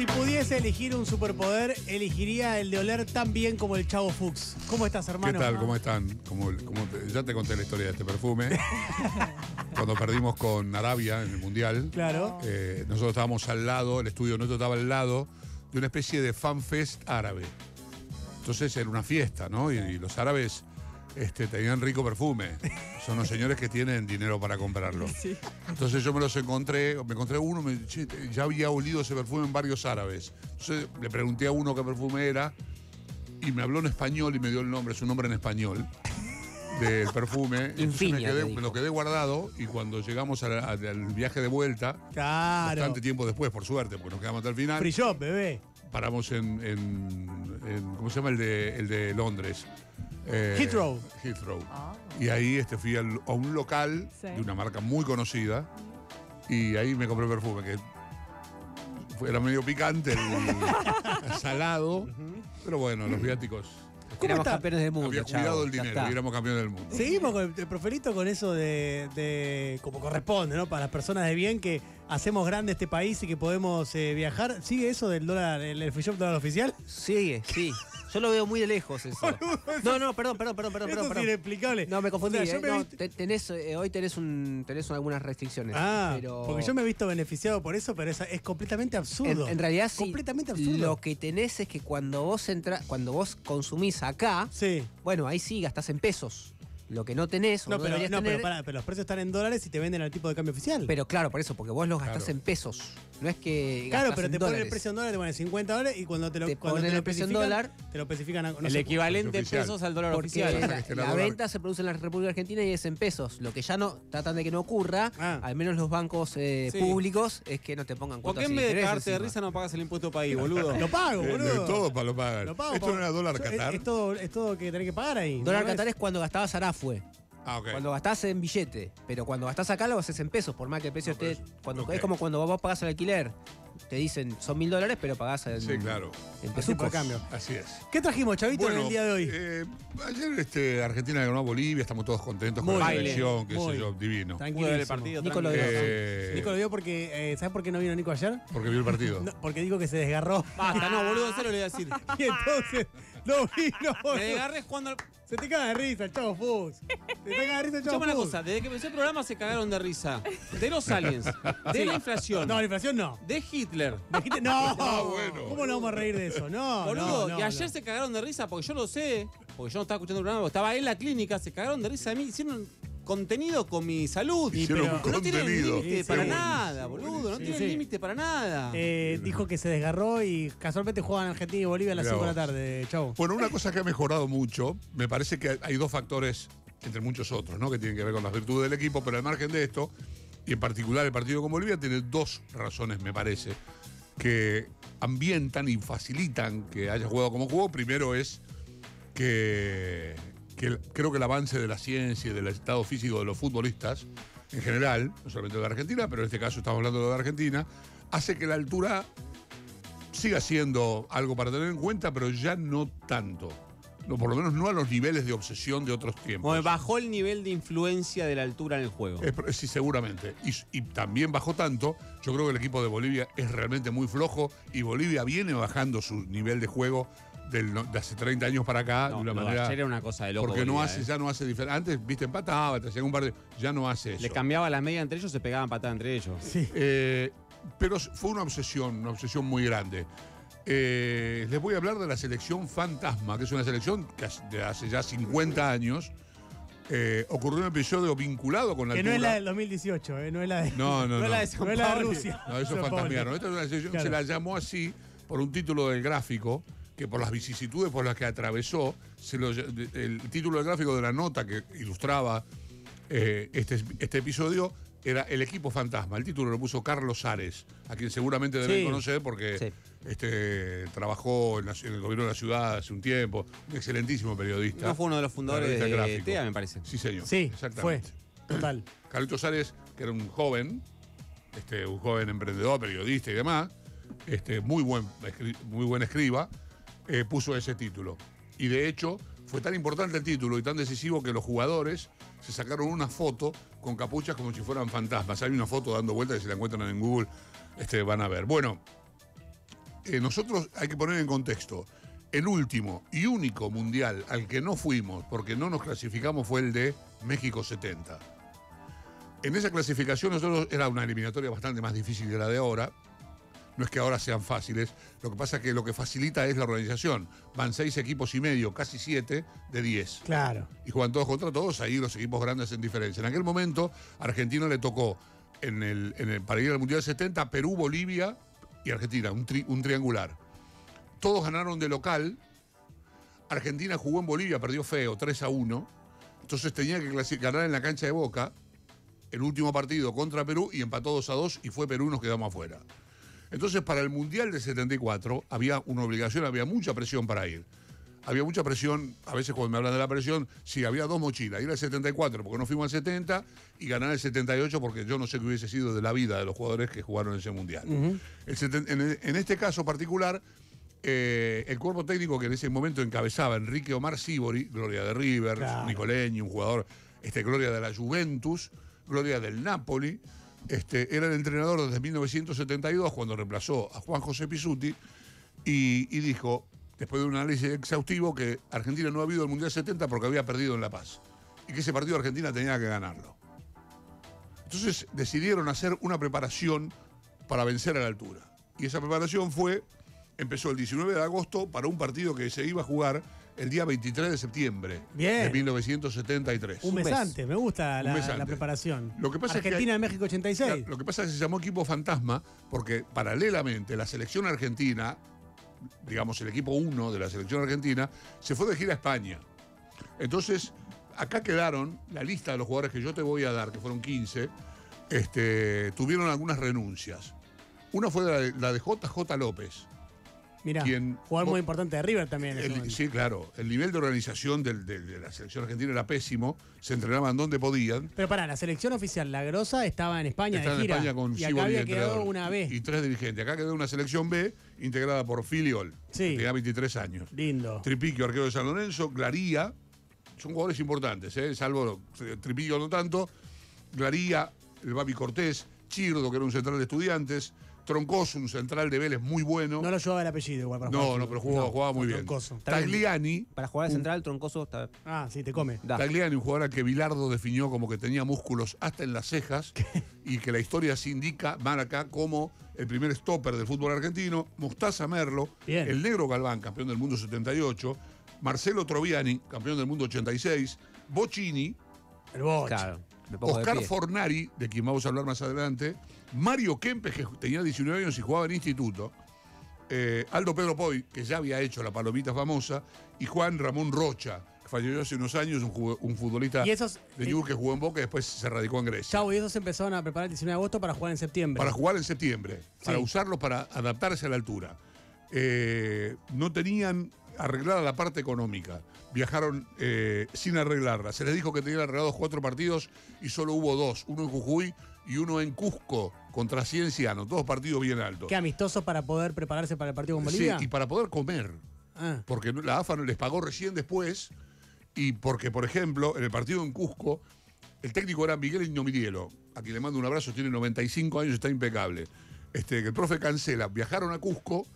Si pudiese elegir un superpoder, elegiría el de oler tan bien como el Chavo Fuchs. ¿Cómo estás, ¿Qué hermano? tal? ¿Cómo están? Como, como te- ya te conté la historia de este perfume. Cuando perdimos con Arabia en el Mundial, Claro. eh, nosotros estábamos al lado, el estudio nuestro estaba al lado de una especie de fanfest árabe. Entonces era una fiesta, ¿no? Y, y los árabes este, tenían rico perfume. Son los señores que tienen dinero para comprarlo. Entonces yo me los encontré, me encontré uno, me, che, ya había olido ese perfume en varios árabes. Entonces le pregunté a uno qué perfume era y me habló en español y me dio el nombre, su nombre en español del perfume. Infinia, me, quedé- me lo quedé guardado y cuando llegamos al viaje de vuelta, Claro. bastante tiempo después, por suerte, porque nos quedamos hasta el final, Free shop, bebé. paramos en, en- en- ¿cómo se llama el de, el de Londres? Eh, Heathrow. Heathrow. Y ahí este, fui al- a un local Sí. de una marca muy conocida y ahí me compré perfume que fue- era medio picante, el- salado, pero bueno, los viáticos. Éramos está? campeones del mundo. Había cuidado el dinero éramos campeones del mundo. Seguimos con el, el profelito con eso de, de- como corresponde, ¿no? Para las personas de bien que hacemos grande este país y que podemos eh, viajar. ¿Sigue eso del dólar, el, el free shop dólar oficial? Sigue, sí. Yo lo veo muy de lejos eso. No, no, perdón, perdón, perdón, perdón. Esto es perdón. inexplicable. No, me confundí. O sea, yo eh. me No, vist- te- tenés, eh, hoy tenés, un, tenés algunas restricciones. Ah, pero porque yo me he visto beneficiado por eso, pero es, es completamente en, absurdo. en realidad sí. Completamente absurdo. Lo que tenés es que cuando vos entra, cuando vos consumís acá, Sí. bueno, ahí sí gastás en pesos. Lo que no tenés o No, no, pero, no tener. pero, los precios están en dólares y te venden al tipo de cambio oficial. pero claro, por eso, porque vos los gastás Claro. en pesos. No es que claro, gastás pero te ponen el precio en dólares, te ponen 50 dólares y cuando te lo, Te cuando ponen te lo el precio en especifican, dólar. te lo especifican a, no el sé, equivalente en pesos al dólar Porque oficial. La, la venta se produce en la República Argentina y es en pesos. Lo que ya no tratan de que no ocurra, Ah. al menos los bancos eh, Sí. públicos, es que no te pongan ¿Por cuotas qué en vez de cagarte de risa no pagas el impuesto país, boludo? Lo pago, Eh, boludo. todo para lo pagar. Lo pago, ¿Esto pago. no era dólar Qatar? Es, todo, es todo que tenés que pagar ahí. Dólar. Qatar es cuando gastabas Arafue. Ah, ok. Cuando gastás en billete, pero cuando gastás acá lo haces en pesos, por más que el precio No, esté. eso. Cuando, Ok. Es como cuando vos pagás el alquiler. Te dicen son mil dólares, pero pagás en, Sí, claro. en Así por cambio. Así es. ¿Qué trajimos, Chavito, en el día de hoy? eh, ayer este, Argentina ganó a Bolivia, estamos todos contentos Muy con la bien. selección, qué Muy sé yo, divino. Tranquilo. Pude ver el partido. Nico lo tranquilo. vio. Eh, Nico lo vio porque. eh, ¿Sabes por qué no vino Nico ayer? Porque vio el partido. No, porque dijo que se desgarró. Basta, no, boludo, en serio le voy a decir. y entonces no vino. Me boludo. desgarré jugando al. Se te caga de risa el chavo Fuchs. Se te caga de risa el chavo Escuchame una Fuchs. cosa, desde que empecé el programa se cagaron de risa. De los aliens, de la inflación, No, la inflación no. de Hitler. Dijiste, no, Ah, bueno. ¿Cómo no vamos a reír de eso? No, Boludo, no, no, y ayer no. se cagaron de risa porque yo lo sé, porque yo no estaba escuchando el programa, porque estaba en la clínica, se cagaron de risa de mí, hicieron contenido con mi salud. Y Hicieron pero- un no tienen contenido. límite Sí, para sí. nada, boludo, no sí. límite para nada. Eh, dijo que se desgarró y casualmente juegan Argentina y Bolivia a las Mirá 5 de la tarde, chavo. Bueno, una cosa que ha mejorado mucho, me parece que hay dos factores, entre muchos otros, ¿no? que tienen que ver con las virtudes del equipo, pero al margen de esto, y en particular el partido con Bolivia, tiene dos razones, me parece, que ambientan y facilitan que haya jugado como jugó. Primero es que, que el- creo que el avance de la ciencia y del estado físico de los futbolistas, en general, no solamente de Argentina, pero en este caso estamos hablando de Argentina, hace que la altura siga siendo algo para tener en cuenta, pero ya no tanto. No, por lo menos no a los niveles de obsesión de otros tiempos. Bueno, bajó el nivel de influencia de la altura en el juego. Es sí, seguramente. Y, y también bajó tanto. Yo creo que el equipo de Bolivia es realmente muy flojo y Bolivia viene bajando su nivel de juego del de hace 30 años para acá No, de una manera. ayer era una cosa de loco, Porque no hace, eh. ya no hace diferencia. Antes, viste, empataba, te hacían un par de. Ya no hace eso. Le cambiaba la media entre ellos, se pegaban patadas entre ellos. Sí. Eh, pero fue una obsesión, una obsesión muy grande. Eh, les voy a hablar de la selección Fantasma, que es una selección que hace- de hace ya 50 años. Eh, ocurrió un episodio vinculado con la Que no es la del 2018, ¿eh? no es la de, No, no, No no. es la de San no es la de. Rusia. No, eso es fantasmiano. Esta es una selección Claro. se la llamó así por un título del gráfico que por las vicisitudes por las que atravesó, se lo- el título del gráfico de la nota que ilustraba eh, este, este episodio era El equipo fantasma. El título lo puso Carlos Ares, a quien seguramente deben Sí. conocer porque Sí. este, trabajó en, la- en el gobierno de la ciudad hace un tiempo. Un excelentísimo periodista. No fue uno de los fundadores de gráfico. TEA, me parece. Sí, señor. Sí, fue. Exactamente. Total. Carlitos Ares, que era un joven, este, un joven emprendedor, periodista y demás, este, muy, buen, muy buen escriba, eh, puso ese título. Y de hecho, fue tan importante el título y tan decisivo que los jugadores se sacaron una foto con capuchas como si fueran fantasmas. Hay una foto dando vueltas que si la encuentran en Google este, van a ver. Bueno, eh, nosotros hay que poner en contexto. El último y único mundial al que no fuimos porque no nos clasificamos fue el de México 70. En esa clasificación nosotros era una eliminatoria bastante más difícil que la de ahora. No es que ahora sean fáciles, lo que pasa es que lo que facilita es la organización. Van seis equipos y medio, casi siete, de diez. Claro. Y juegan todos contra todos, ahí los equipos grandes en diferencia. En aquel momento, a Argentina le tocó, en el, en el- para ir al Mundial 70, Perú, Bolivia y Argentina, un, tri- un triangular. Todos ganaron de local. Argentina jugó en Bolivia, perdió feo, 3 a 1. Entonces tenía que ganar en la cancha de Boca el último partido contra Perú y empató 2 a 2 y fue Perú y nos quedamos afuera. Entonces, para el Mundial de 74 había una obligación, había mucha presión para ir. Había mucha presión, a veces cuando me hablan de la presión, sí, había dos mochilas, ir al 74 porque no fuimos al 70 y ganar el 78 porque yo no sé qué hubiese sido de la vida de los jugadores que jugaron ese Mundial. El seten- en, en este caso particular, eh, el cuerpo técnico que en ese momento encabezaba Enrique Omar Sibori, Gloria de River, Claro. Nicoleñi, un jugador, este, Gloria de la Juventus, Gloria del Napoli, este, era el entrenador desde 1972 cuando reemplazó a Juan José Pisuti y, y dijo, después de un análisis exhaustivo, que Argentina no había ido al Mundial 70 porque había perdido en La Paz y que ese partido Argentina tenía que ganarlo. Entonces decidieron hacer una preparación para vencer a la altura. Y esa preparación fue, empezó el 19 de agosto para un partido que se iba a jugar el día 23 de septiembre Bien. de 1973. Un mes mes. antes, me gusta Un la, preparación. Lo que pasa es que Argentina México 86. Claro, Lo que pasa es que se llamó equipo fantasma porque paralelamente la selección argentina, digamos el equipo 1 de la selección argentina, se fue de gira a España. Entonces, acá quedaron la lista de los jugadores que yo te voy a dar, que fueron 15, este, tuvieron algunas renuncias. Una fue la de, la de JJ López. Mirá, quien- jugador muy importante de River también. en El- sí, claro. El nivel de organización del- de la selección argentina era pésimo. Se entrenaban donde podían. Pero para la selección oficial, la Grosa estaba en España Estaba de en gira. España con y acá había quedado una B. Y, y tres dirigentes. Acá quedó una selección B integrada por Filiol, Sí. que tenía 23 años. Lindo. Tripiquio, arquero de San Lorenzo, Glaría, son jugadores importantes, ¿eh? salvo eh, Tripiquio no tanto, Glaría, el Babi Cortés, Chirdo, que era un central de estudiantes, Troncoso, un central de Vélez muy bueno. No lo llevaba el apellido igual para No, jugar no, pero jugaba, jugaba muy bien. Troncoso. Tagliani, Para jugar de central, Troncoso está. Ah, sí, te come. Da. Tagliani, un jugador al que Bilardo definió como que tenía músculos hasta en las cejas y que la historia se indica, marca como el primer stopper del fútbol argentino, Mostaza Merlo, Bien. el negro Galván, campeón del mundo 78, Marcelo Troviani, campeón del mundo 86, Bocini, El Boch. Claro. De Oscar pie. Fornari, de quien vamos a hablar más adelante, Mario Kempes, que tenía 19 años y jugaba en instituto, eh, Aldo Pedro Poy, que ya había hecho la palomita famosa, y Juan Ramón Rocha, que falleció hace unos años, un, futbolista Y esos, de eh, Newell's que jugó en Boca y después se radicó en Grecia. Chau, y esos empezaron a preparar el 19 de agosto para jugar en septiembre. Para jugar en septiembre, para usarlos para adaptarse a la altura. Eh, no tenían arreglada la parte económica. Viajaron eh, sin arreglarla. Se les dijo que tenían arreglados cuatro partidos y solo hubo dos. Uno en Jujuy y uno en Cusco contra Cienciano. Dos partidos bien altos. ¿Qué amistosos para poder prepararse para el partido con Bolivia? Sí, y para poder comer. Ah, Porque la AFA no les pagó recién después. Y porque, por ejemplo, en el partido en Cusco, el técnico era Miguel Ignomirielo, a quien le mando un abrazo, tiene 95 años, está impecable. Este, que el profe cancela. Viajaron a Cusco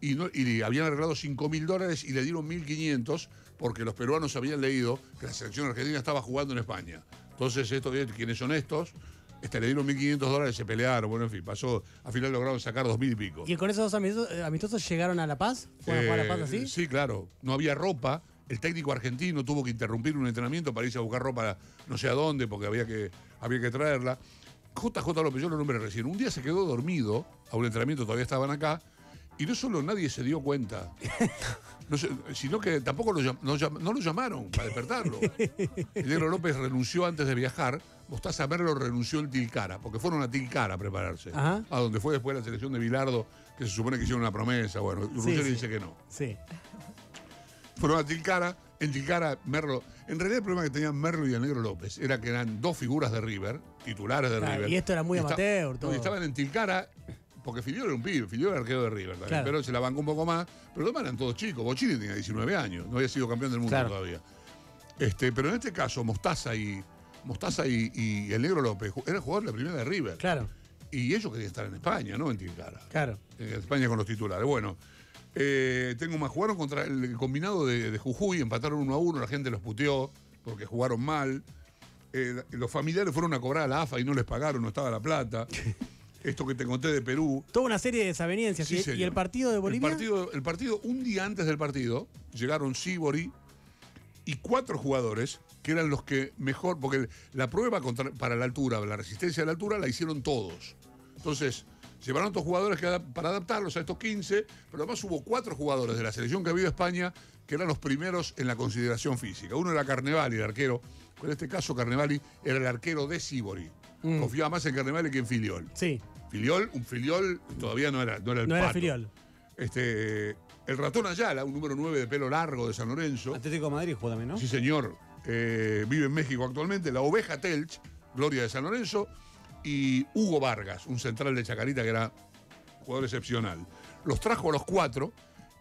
y, no- y habían arreglado 5 mil dólares y le dieron 1.500 porque los peruanos habían leído que la selección argentina estaba jugando en España. Entonces, estos quienes son estos, este, le dieron 1.500 dólares, se pelearon, bueno, en fin, pasó, al final lograron sacar 2.000 y pico. ¿Y con esos dos amistosos, eh, amistosos llegaron a La Paz? ¿Fueron a jugar a La Paz Eh, así? Sí, claro. No había ropa. El técnico argentino tuvo que interrumpir un entrenamiento para irse a buscar ropa no sé a dónde, porque había que, había que traerla. JJ López, yo lo nombré recién, un día se quedó dormido a un entrenamiento, todavía estaban acá, y no solo nadie se dio cuenta, no sino que tampoco lo, no, no lo llamaron para despertarlo. El negro López renunció antes de viajar, Mostaza Merlo renunció en Tilcara, porque fueron a Tilcara a prepararse, Ajá. a donde fue después la selección de Bilardo, que se supone que hicieron una promesa, bueno, Ruggeri sí. dice que no. Sí. Fueron a Tilcara, en Tilcara, Merlo. En realidad el problema que tenían Merlo y el Negro López era que eran dos figuras de River, titulares de Claro, River. y esto era muy amateur, no, todo. y estaban en Tilcara, porque Filiol era un pibe, Filiol era arquero de River también, Claro. pero se la bancó un poco más. Pero los demás eran todos chicos. Bochini tenía 19 años, no había sido campeón del mundo Claro. todavía. Este, pero en este caso, Mostaza y Mostaza y, y el Negro López eran jugadores de la primera de River. Claro. Y ellos querían estar en España, ¿no? En Tilcara. Claro. En España con los titulares. Bueno, eh, tengo más. Jugaron contra el combinado de, de Jujuy, empataron uno a uno, la gente los puteó porque jugaron mal. Eh, los familiares fueron a cobrar a la AFA y no les pagaron, no estaba la plata. Esto que te conté de Perú. Toda una serie de desavenencias. Sí, ¿Y- ¿Y, señor. el partido de Bolivia? El partido, el partido, un día antes del partido, llegaron Sibori y cuatro jugadores que eran los que mejor, porque la prueba contra- para la altura, la resistencia a la altura, la hicieron todos. Entonces, llevaron a estos jugadores que para adaptarlos a estos 15, pero además hubo cuatro jugadores de la selección que había España que eran los primeros en la consideración física. Uno era Carnevali, el arquero. En este caso, Carnevali era el arquero de Sibori. Mm. Confiaba más en Carnevali que en Filiol. Sí, Filiol, un Filiol todavía no era, no era el no era pato. filial. Este, el ratón Ayala, un número 9 de pelo largo de San Lorenzo. Atlético de Madrid juega también, ¿no? Sí, señor. Eh, vive en México actualmente. La oveja Telch, Gloria de San Lorenzo. Y Hugo Vargas, un central de Chacarita que era jugador excepcional. Los trajo a los cuatro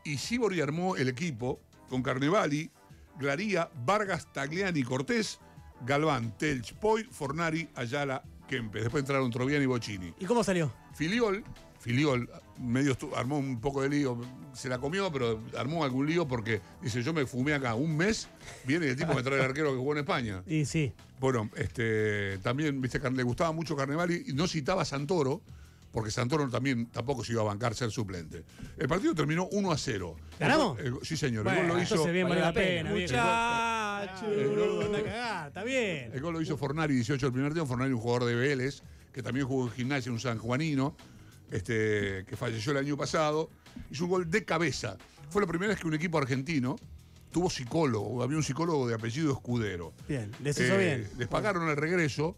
y Sibori armó el equipo con Carnevali, Glaría, Vargas, Tagliani, Cortés, Galván, Telch, Poi, Fornari, Ayala, Kempe. Después entraron Troviani y Bocini. ¿Y cómo salió? Filiol, Filiol, medio armó un poco de lío, se la comió, pero armó algún lío porque dice, yo me fumé acá un mes, viene y el tipo me trae el arquero que jugó en España. Y sí. Bueno, este, también, viste, le gustaba mucho Carnevali y no citaba a Santoro, porque Santoro también tampoco se iba a bancar ser suplente. El partido terminó 1 a 0. ¿Ganamos? Sí, señor. el Bueno, gol lo hizo. bien la pena. El anda a cagar, está bien. El gol lo hizo Fornari, 18 del primer tiempo. Fornari, un jugador de Vélez, que también jugó en gimnasia, un sanjuanino, este, que falleció el año pasado. Hizo un gol de cabeza. Fue la primera vez que un equipo argentino tuvo psicólogo. Había un psicólogo de apellido Escudero. Bien, les hizo Eh, bien. Les pagaron el regreso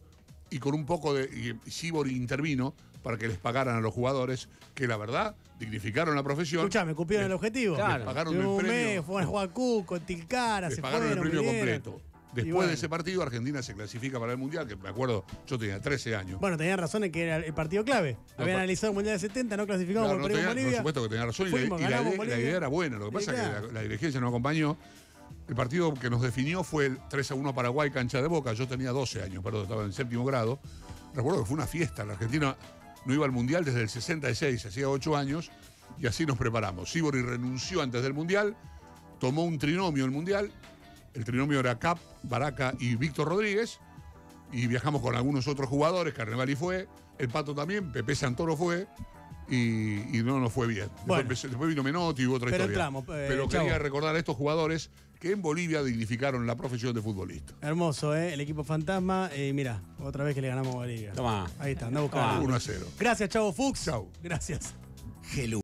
y con un poco de. Sibori intervino para que les pagaran a los jugadores, que la verdad dignificaron la profesión. Escuchame, cumplieron el objetivo. Claro. Les pagaron Tuvieron el un premio. mes, fueron a jugar Cuco, Tilcara, Les se pagaron fueron, el premio vinieron. completo. Después bueno. de ese partido, Argentina se clasifica para el Mundial, que me acuerdo, yo tenía 13 años. Bueno, tenían razón en que era el partido clave. Habían analizado el Mundial de 70, no clasificamos Claro, por no tenía- Bolivia. por supuesto que tenía razón y, la- y idea- Bolivia. la idea era buena. Lo que pasa es que la, la dirigencia no acompañó. El partido que nos definió fue el 3 a 1 Paraguay, cancha de Boca. Yo tenía 12 años, perdón, estaba en séptimo grado. Recuerdo que fue una fiesta. La Argentina no iba al Mundial desde el 66, hacía 8 años, y así nos preparamos. Sibori renunció antes del Mundial, tomó un trinomio el Mundial. El trinomio era Cap, Baraca y Víctor Rodríguez. Y viajamos con algunos otros jugadores, Carnevali fue, el Pato también, Pepe Santoro fue, y, y no nos fue bien. Después, Bueno. después vino Menotti y hubo otra Pero historia. entramos, eh, Pero Chavo. quería recordar a estos jugadores que en Bolivia dignificaron la profesión de futbolista. Hermoso, ¿eh? El equipo fantasma. Eh, mira, otra vez que le ganamos a Bolivia. Toma. Ahí está, anda buscar. 1 a 0. Gracias, Chavo Fuchs. Chau. Gracias. Hello.